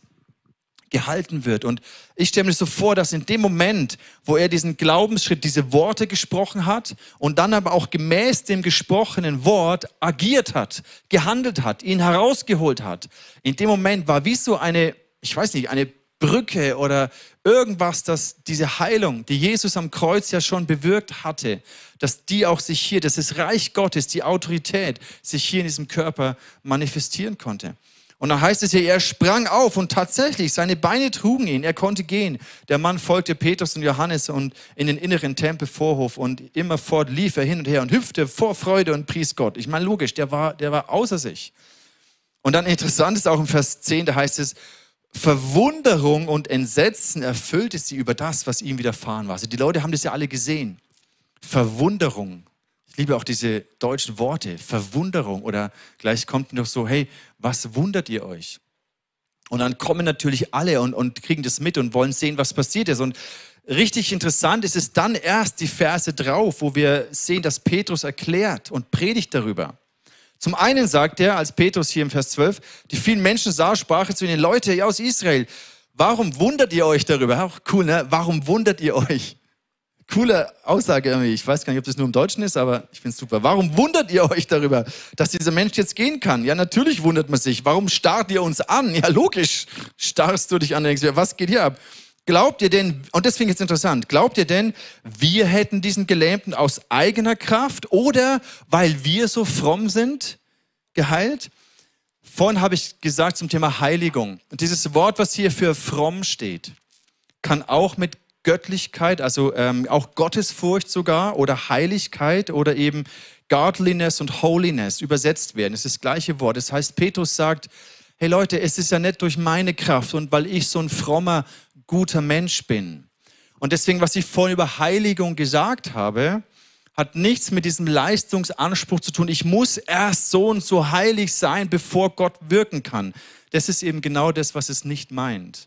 gehalten wird. Und ich stelle mir so vor, dass in dem Moment, wo er diesen Glaubensschritt, diese Worte gesprochen hat und dann aber auch gemäß dem gesprochenen Wort agiert hat, gehandelt hat, ihn herausgeholt hat, in dem Moment war wie so eine, ich weiß nicht, eine Brücke oder irgendwas, dass diese Heilung, die Jesus am Kreuz ja schon bewirkt hatte, dass die auch sich hier, dass das Reich Gottes, die Autorität sich hier in diesem Körper manifestieren konnte. Und dann heißt es hier, er sprang auf und tatsächlich, seine Beine trugen ihn, er konnte gehen. Der Mann folgte Petrus und Johannes und in den inneren Tempelvorhof und immerfort lief er hin und her und hüpfte vor Freude und pries Gott. Ich meine, logisch, der war, der war außer sich. Und dann interessant ist auch im Vers 10, da heißt es, Verwunderung und Entsetzen erfüllte sie über das, was ihm widerfahren war. Also die Leute haben das ja alle gesehen. Verwunderung ich liebe auch diese deutschen Worte, Verwunderung oder gleich kommt noch so, hey, was wundert ihr euch? Und dann kommen natürlich alle und, und kriegen das mit und wollen sehen, was passiert ist. Und richtig interessant ist es dann erst die Verse drauf, wo wir sehen, dass Petrus erklärt und predigt darüber. Zum einen sagt er, als Petrus hier im Vers 12, die vielen Menschen sah, sprach zu ihnen, Leute aus Israel, warum wundert ihr euch darüber? Auch cool, ne? Warum wundert ihr euch? Coole Aussage irgendwie. Ich weiß gar nicht, ob das nur im Deutschen ist, aber ich finde es super. Warum wundert ihr euch darüber, dass dieser Mensch jetzt gehen kann? Ja, natürlich wundert man sich. Warum starrt ihr uns an? Ja, logisch starrst du dich an und denkst, was geht hier ab? Glaubt ihr denn, und das finde ich jetzt interessant, glaubt ihr denn, wir hätten diesen Gelähmten aus eigener Kraft oder weil wir so fromm sind, geheilt? Vorhin habe ich gesagt zum Thema Heiligung. Dieses Wort, was hier für fromm steht, kann auch mit Göttlichkeit, also ähm, auch Gottesfurcht sogar oder Heiligkeit oder eben Godliness und Holiness übersetzt werden. Es ist das gleiche Wort. Das heißt, Petrus sagt, hey Leute, es ist ja nicht durch meine Kraft und weil ich so ein frommer, guter Mensch bin. Und deswegen, was ich vorhin über Heiligung gesagt habe, hat nichts mit diesem Leistungsanspruch zu tun. Ich muss erst so und so heilig sein, bevor Gott wirken kann. Das ist eben genau das, was es nicht meint.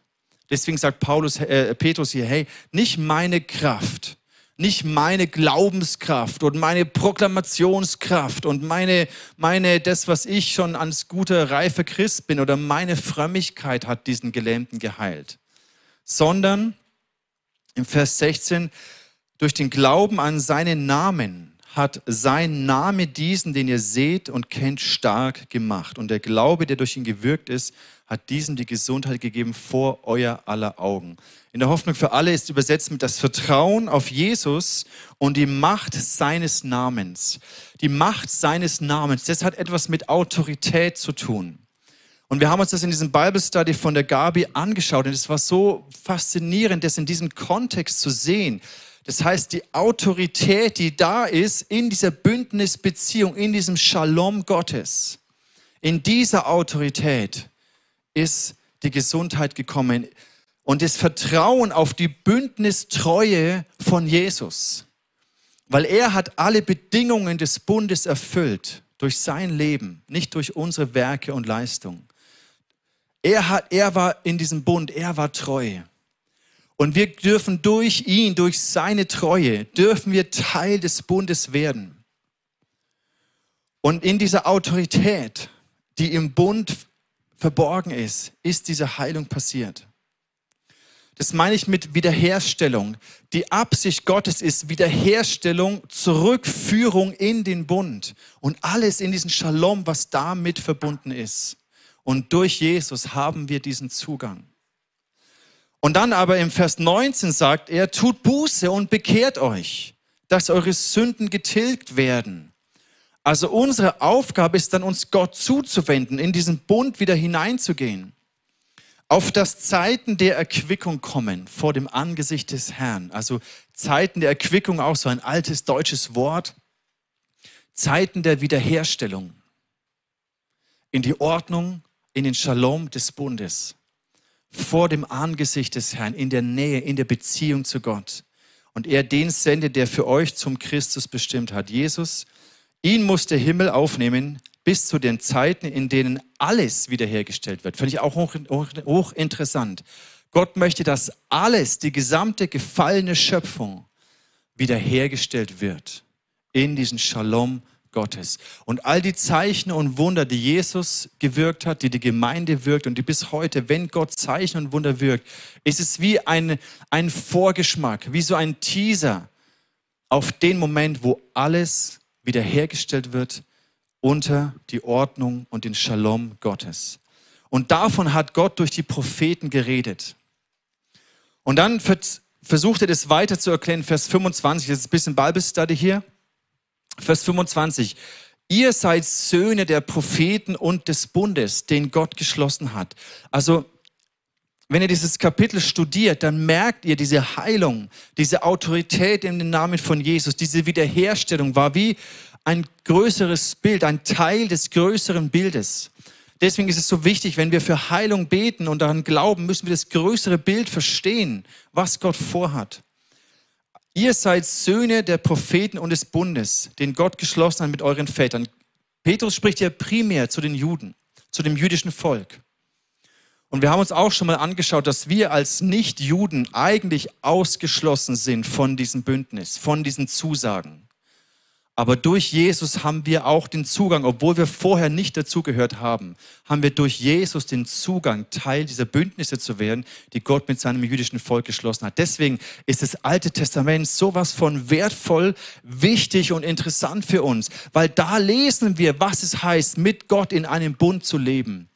Deswegen sagt Paulus, äh, Petrus hier, hey, nicht meine Kraft, nicht meine Glaubenskraft und meine Proklamationskraft und meine, meine, das, was ich schon als guter, reifer Christ bin oder meine Frömmigkeit hat diesen Gelähmten geheilt, sondern im Vers 16, durch den Glauben an seinen Namen hat sein Name diesen, den ihr seht und kennt, stark gemacht. Und der Glaube, der durch ihn gewirkt ist, hat diesem die Gesundheit gegeben vor euer aller Augen. In der Hoffnung für alle ist übersetzt mit das Vertrauen auf Jesus und die Macht seines Namens. Die Macht seines Namens, das hat etwas mit Autorität zu tun. Und wir haben uns das in diesem Bible Study von der Gabi angeschaut und es war so faszinierend, das in diesem Kontext zu sehen. Das heißt, die Autorität, die da ist in dieser Bündnisbeziehung, in diesem Shalom Gottes, in dieser Autorität ist die Gesundheit gekommen und das Vertrauen auf die Bündnistreue von Jesus. Weil er hat alle Bedingungen des Bundes erfüllt durch sein Leben, nicht durch unsere Werke und Leistungen. Er, hat, er war in diesem Bund, er war treu. Und wir dürfen durch ihn, durch seine Treue, dürfen wir Teil des Bundes werden. Und in dieser Autorität, die im Bund verborgen ist, ist diese Heilung passiert. Das meine ich mit Wiederherstellung. Die Absicht Gottes ist Wiederherstellung, Zurückführung in den Bund und alles in diesen Shalom, was damit verbunden ist. Und durch Jesus haben wir diesen Zugang. Und dann aber im Vers 19 sagt er, tut Buße und bekehrt euch, dass eure Sünden getilgt werden. Also unsere Aufgabe ist dann, uns Gott zuzuwenden, in diesen Bund wieder hineinzugehen. Auf das Zeiten der Erquickung kommen vor dem Angesicht des Herrn. Also Zeiten der Erquickung, auch so ein altes deutsches Wort. Zeiten der Wiederherstellung. In die Ordnung, in den Shalom des Bundes vor dem Angesicht des Herrn, in der Nähe, in der Beziehung zu Gott. Und er den sendet, der für euch zum Christus bestimmt hat. Jesus, ihn muss der Himmel aufnehmen bis zu den Zeiten, in denen alles wiederhergestellt wird. Finde ich auch hoch, hoch, hoch interessant. Gott möchte, dass alles, die gesamte gefallene Schöpfung wiederhergestellt wird in diesen Shalom Gottes. Und all die Zeichen und Wunder, die Jesus gewirkt hat, die die Gemeinde wirkt und die bis heute, wenn Gott Zeichen und Wunder wirkt, ist es wie ein, ein Vorgeschmack, wie so ein Teaser auf den Moment, wo alles wiederhergestellt wird unter die Ordnung und den Shalom Gottes. Und davon hat Gott durch die Propheten geredet. Und dann versucht er das weiter zu erklären, Vers 25, das ist ein bisschen Bible Study hier. Vers 25. Ihr seid Söhne der Propheten und des Bundes, den Gott geschlossen hat. Also, wenn ihr dieses Kapitel studiert, dann merkt ihr diese Heilung, diese Autorität in den Namen von Jesus, diese Wiederherstellung war wie ein größeres Bild, ein Teil des größeren Bildes. Deswegen ist es so wichtig, wenn wir für Heilung beten und daran glauben, müssen wir das größere Bild verstehen, was Gott vorhat. Ihr seid Söhne der Propheten und des Bundes, den Gott geschlossen hat mit euren Vätern. Petrus spricht ja primär zu den Juden, zu dem jüdischen Volk. Und wir haben uns auch schon mal angeschaut, dass wir als Nicht-Juden eigentlich ausgeschlossen sind von diesem Bündnis, von diesen Zusagen. Aber durch Jesus haben wir auch den Zugang, obwohl wir vorher nicht dazugehört haben, haben wir durch Jesus den Zugang, Teil dieser Bündnisse zu werden, die Gott mit seinem jüdischen Volk geschlossen hat. Deswegen ist das Alte Testament sowas von wertvoll, wichtig und interessant für uns, weil da lesen wir, was es heißt, mit Gott in einem Bund zu leben.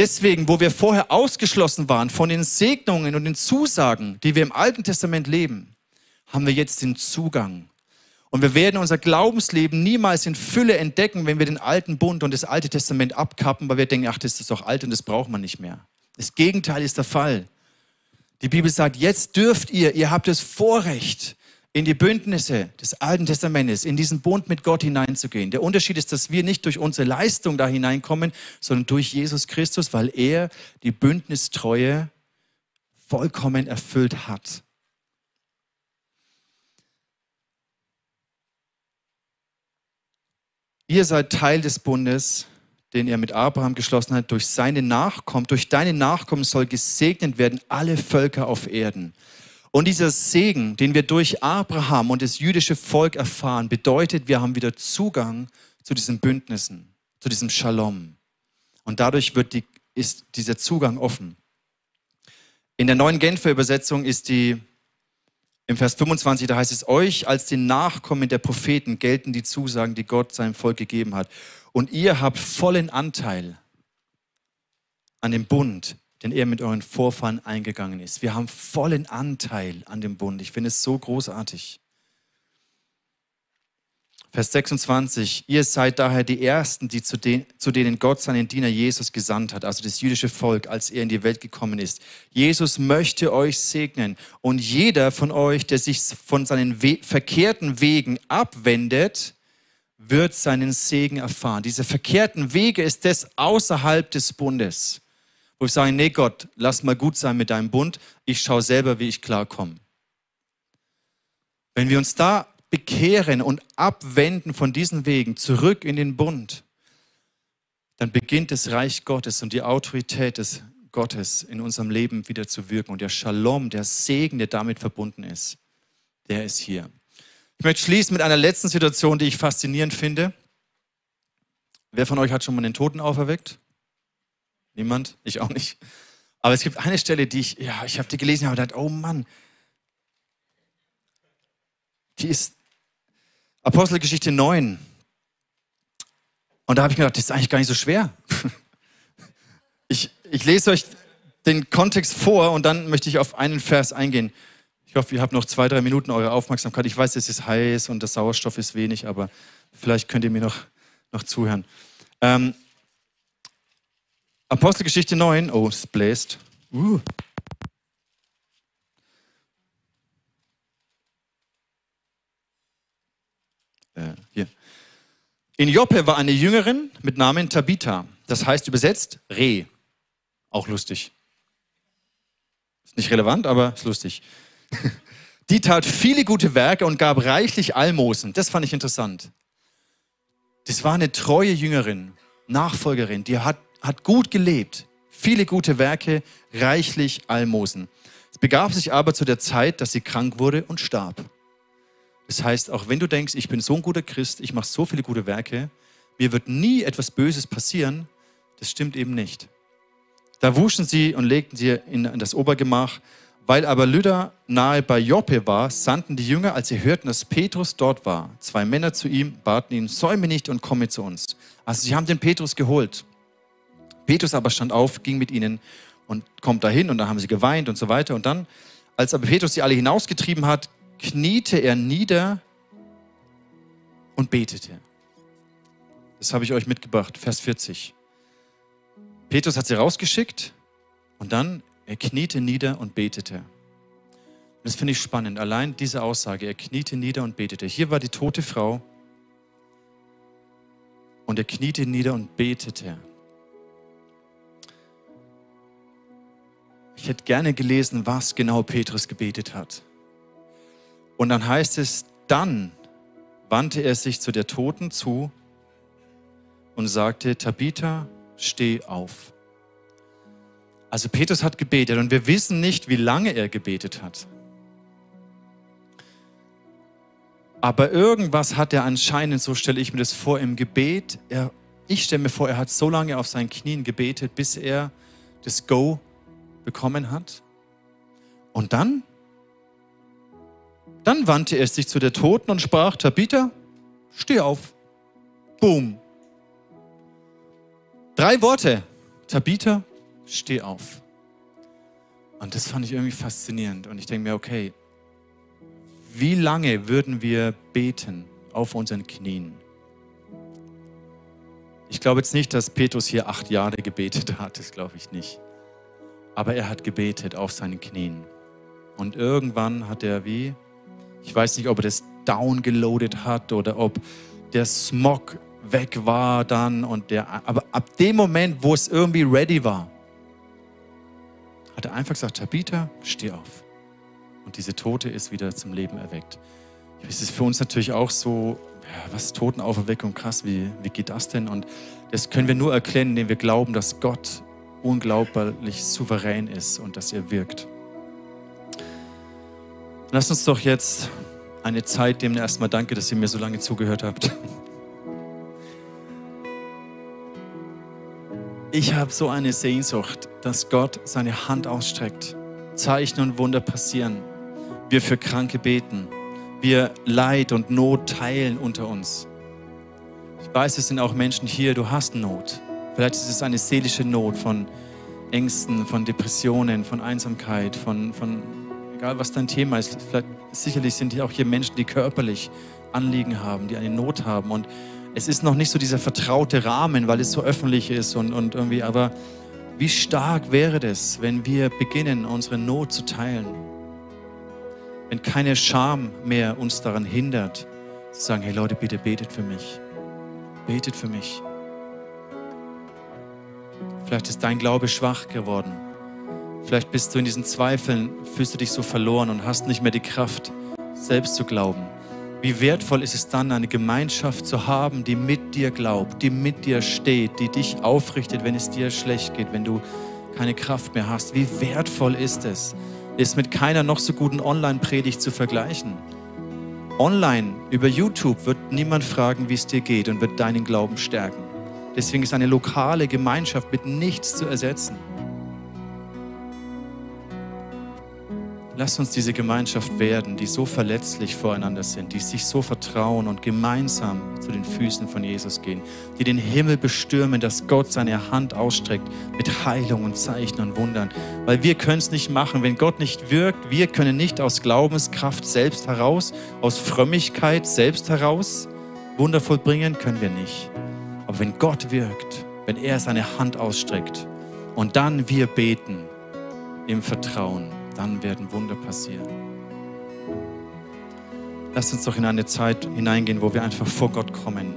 Deswegen, wo wir vorher ausgeschlossen waren von den Segnungen und den Zusagen, die wir im Alten Testament leben, haben wir jetzt den Zugang und wir werden unser Glaubensleben niemals in Fülle entdecken, wenn wir den alten Bund und das alte Testament abkappen, weil wir denken, ach, das ist doch alt und das braucht man nicht mehr. Das Gegenteil ist der Fall. Die Bibel sagt, jetzt dürft ihr, ihr habt das Vorrecht, in die Bündnisse des Alten Testamentes, in diesen Bund mit Gott hineinzugehen. Der Unterschied ist, dass wir nicht durch unsere Leistung da hineinkommen, sondern durch Jesus Christus, weil er die Bündnistreue vollkommen erfüllt hat. Ihr seid Teil des Bundes, den er mit Abraham geschlossen hat. Durch seine Nachkommen, durch deine Nachkommen soll gesegnet werden alle Völker auf Erden. Und dieser Segen, den wir durch Abraham und das jüdische Volk erfahren, bedeutet, wir haben wieder Zugang zu diesen Bündnissen, zu diesem Shalom. Und dadurch wird die, ist dieser Zugang offen. In der neuen Genfer Übersetzung ist die Im Vers 25, da heißt es, euch als den Nachkommen der Propheten gelten die Zusagen, die Gott seinem Volk gegeben hat. Und ihr habt vollen Anteil an dem Bund, den er mit euren Vorfahren eingegangen ist. Wir haben vollen Anteil an dem Bund. Ich finde es so großartig. Vers 26, ihr seid daher die Ersten, die zu, den, zu, denen Gott seinen Diener Jesus gesandt hat, also das jüdische Volk, als er in die Welt gekommen ist. Jesus möchte euch segnen und jeder von euch, der sich von seinen We verkehrten Wegen abwendet, wird seinen Segen erfahren. Diese verkehrten Wege ist das außerhalb des Bundes, wo ich sage, nee Gott, lass mal gut sein mit deinem Bund, ich schaue selber, wie ich klarkomme. Wenn wir uns da bekehren und abwenden von diesen Wegen zurück in den Bund, dann beginnt das Reich Gottes und die Autorität des Gottes in unserem Leben wieder zu wirken. Und der Shalom, der Segen, der damit verbunden ist, der ist hier. Ich möchte schließen mit einer letzten Situation, die ich faszinierend finde. Wer von euch hat schon mal den Toten auferweckt? Niemand? Ich auch nicht. Aber es gibt eine Stelle, die ich, ja, ich habe die gelesen und habe gedacht, oh Mann, die ist Apostelgeschichte 9. Und da habe ich mir gedacht, das ist eigentlich gar nicht so schwer. Ich, ich lese euch den Kontext vor und dann möchte ich auf einen Vers eingehen. Ich hoffe, ihr habt noch zwei, drei Minuten eure Aufmerksamkeit. Ich weiß, es ist heiß und der Sauerstoff ist wenig, aber vielleicht könnt ihr mir noch, noch zuhören. Ähm, Apostelgeschichte 9. Oh, es bläst. Uh. äh, hier. In Joppe war eine Jüngerin mit Namen Tabitha. Das heißt übersetzt Reh. Auch lustig. Ist nicht relevant, aber ist lustig. Die tat viele gute Werke und gab reichlich Almosen. Das fand ich interessant. Das war eine treue Jüngerin, Nachfolgerin, die hat, hat gut gelebt. Viele gute Werke, reichlich Almosen. Es begab sich aber zu der Zeit, dass sie krank wurde und starb. Das heißt, auch wenn du denkst, ich bin so ein guter Christ, ich mache so viele gute Werke, mir wird nie etwas Böses passieren, das stimmt eben nicht. Da wuschen sie und legten sie in das Obergemach. Weil aber Lydda nahe bei Joppe war, sandten die Jünger, als sie hörten, dass Petrus dort war, zwei Männer zu ihm, baten ihn, säume nicht und komme zu uns. Also sie haben den Petrus geholt. Petrus aber stand auf, ging mit ihnen und kommt dahin und dann haben sie geweint und so weiter. Und dann, als aber Petrus sie alle hinausgetrieben hat, kniete er nieder und betete. Das habe ich euch mitgebracht, Vers 40. Petrus hat sie rausgeschickt und dann, er kniete nieder und betete. Das finde ich spannend, allein diese Aussage, er kniete nieder und betete. Hier war die tote Frau und er kniete nieder und betete. Ich hätte gerne gelesen, was genau Petrus gebetet hat. Und dann heißt es, dann wandte er sich zu der Toten zu und sagte, Tabitha, steh auf. Also Petrus hat gebetet und wir wissen nicht, wie lange er gebetet hat. Aber irgendwas hat er anscheinend, so stelle ich mir das vor, im Gebet. Er, ich stelle mir vor, er hat so lange auf seinen Knien gebetet, bis er das Go bekommen hat. Und dann dann wandte er sich zu der Toten und sprach, Tabitha, steh auf. Boom. Drei Worte. Tabitha, steh auf. Und das fand ich irgendwie faszinierend. Und ich denke mir, okay, wie lange würden wir beten auf unseren Knien? Ich glaube jetzt nicht, dass Petrus hier acht Jahre gebetet hat, das glaube ich nicht. Aber er hat gebetet auf seinen Knien. Und irgendwann hat er wie ich weiß nicht, ob er das downgeloadet hat oder ob der Smog weg war dann und der, aber ab dem Moment, wo es irgendwie ready war, hat er einfach gesagt, Tabitha, steh auf. Und diese Tote ist wieder zum Leben erweckt. Es ist für uns natürlich auch so, ja, was Totenauferweckung, krass, wie, wie geht das denn? Und das können wir nur erklären, indem wir glauben, dass Gott unglaublich souverän ist und dass er wirkt. Lass uns doch jetzt eine Zeit nehmen. Erstmal danke, dass ihr mir so lange zugehört habt. Ich habe so eine Sehnsucht, dass Gott seine Hand ausstreckt, Zeichen und Wunder passieren, wir für Kranke beten, wir Leid und Not teilen unter uns. Ich weiß, es sind auch Menschen hier, du hast Not. Vielleicht ist es eine seelische Not von Ängsten, von Depressionen, von Einsamkeit, von, von egal was dein Thema ist. Vielleicht, sicherlich sind hier auch hier Menschen, die körperlich Anliegen haben, die eine Not haben. Und es ist noch nicht so dieser vertraute Rahmen, weil es so öffentlich ist und, und irgendwie, aber wie stark wäre das, wenn wir beginnen, unsere Not zu teilen? Wenn keine Scham mehr uns daran hindert, zu sagen, hey Leute, bitte betet für mich. Betet für mich. Vielleicht ist dein Glaube schwach geworden. Vielleicht bist du in diesen Zweifeln, fühlst du dich so verloren und hast nicht mehr die Kraft, selbst zu glauben. Wie wertvoll ist es dann, eine Gemeinschaft zu haben, die mit dir glaubt, die mit dir steht, die dich aufrichtet, wenn es dir schlecht geht, wenn du keine Kraft mehr hast. Wie wertvoll ist es, ist mit keiner noch so guten Online-Predigt zu vergleichen. Online über YouTube wird niemand fragen, wie es dir geht und wird deinen Glauben stärken. Deswegen ist eine lokale Gemeinschaft mit nichts zu ersetzen. Lass uns diese Gemeinschaft werden, die so verletzlich voreinander sind, die sich so vertrauen und gemeinsam zu den Füßen von Jesus gehen, die den Himmel bestürmen, dass Gott seine Hand ausstreckt mit Heilung und Zeichen und Wundern. Weil wir können es nicht machen, wenn Gott nicht wirkt. Wir können nicht aus Glaubenskraft selbst heraus, aus Frömmigkeit selbst heraus Wunder vollbringen, können wir nicht. Aber wenn Gott wirkt, wenn er seine Hand ausstreckt und dann wir beten im Vertrauen, dann werden Wunder passieren. Lass uns doch in eine Zeit hineingehen, wo wir einfach vor Gott kommen,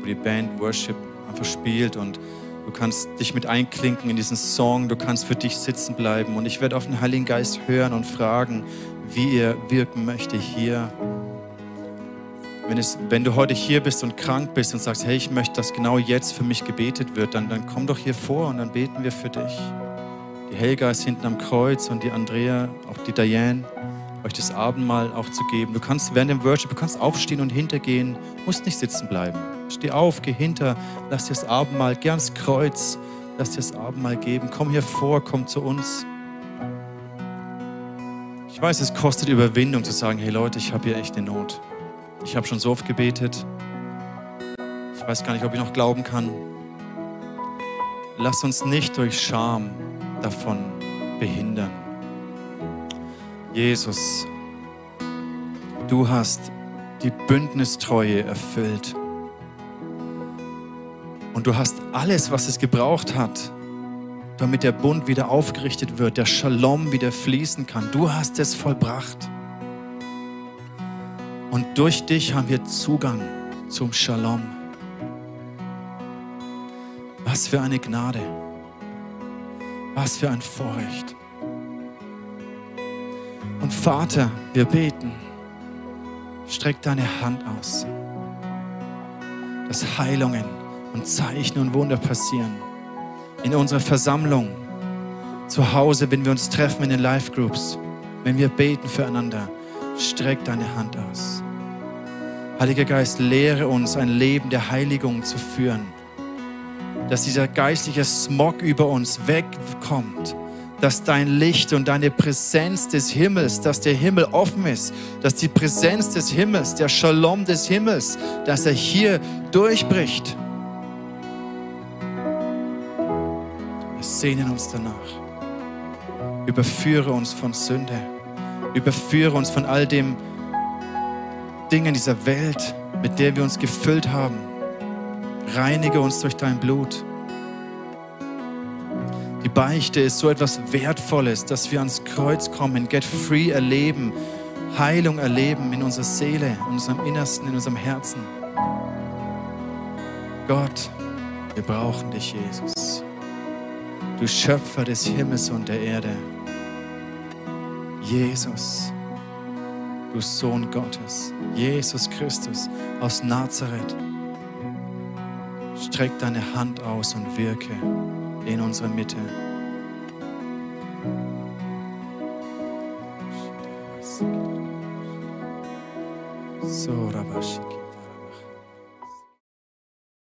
wo die Band Worship einfach spielt und du kannst dich mit einklinken in diesen Song, du kannst für dich sitzen bleiben und ich werde auf den Heiligen Geist hören und fragen, wie er wirken möchte hier. Wenn, es, wenn du heute hier bist und krank bist und sagst, hey, ich möchte, dass genau jetzt für mich gebetet wird, dann, dann komm doch hier vor und dann beten wir für dich. Die Helga ist hinten am Kreuz und die Andrea, auch die Diane, euch das Abendmahl auch zu geben. Du kannst während dem Worship, du kannst aufstehen und hintergehen, musst nicht sitzen bleiben. Steh auf, geh hinter, lass dir das Abendmahl, gern das Kreuz, lass dir das Abendmahl geben. Komm hier vor, komm zu uns. Ich weiß, es kostet Überwindung zu sagen, hey Leute, ich habe hier echt eine Not. Ich habe schon so oft gebetet. Ich weiß gar nicht, ob ich noch glauben kann. Lass uns nicht durch Scham davon behindern. Jesus, du hast die Bündnistreue erfüllt. Und du hast alles, was es gebraucht hat, damit der Bund wieder aufgerichtet wird, der Shalom wieder fließen kann. Du hast es vollbracht. Und durch dich haben wir Zugang zum Shalom. Was für eine Gnade. Was für ein Vorrecht. Und Vater, wir beten, streck deine Hand aus, dass Heilungen und Zeichen und Wunder passieren. In unserer Versammlung, zu Hause, wenn wir uns treffen in den Life Groups, wenn wir beten füreinander, streck deine Hand aus. Heiliger Geist, lehre uns ein Leben der Heiligung zu führen dass dieser geistliche Smog über uns wegkommt, dass dein Licht und deine Präsenz des Himmels, dass der Himmel offen ist, dass die Präsenz des Himmels, der Shalom des Himmels, dass er hier durchbricht. Wir sehnen uns danach. Überführe uns von Sünde. Überführe uns von all dem Dingen dieser Welt, mit der wir uns gefüllt haben. Reinige uns durch dein Blut. Die Beichte ist so etwas Wertvolles, dass wir ans Kreuz kommen, Get Free erleben, Heilung erleben in unserer Seele, in unserem Innersten, in unserem Herzen. Gott, wir brauchen dich, Jesus. Du Schöpfer des Himmels und der Erde. Jesus, du Sohn Gottes, Jesus Christus aus Nazareth streck deine Hand aus und wirke in unserer Mitte. So, Rabashiki.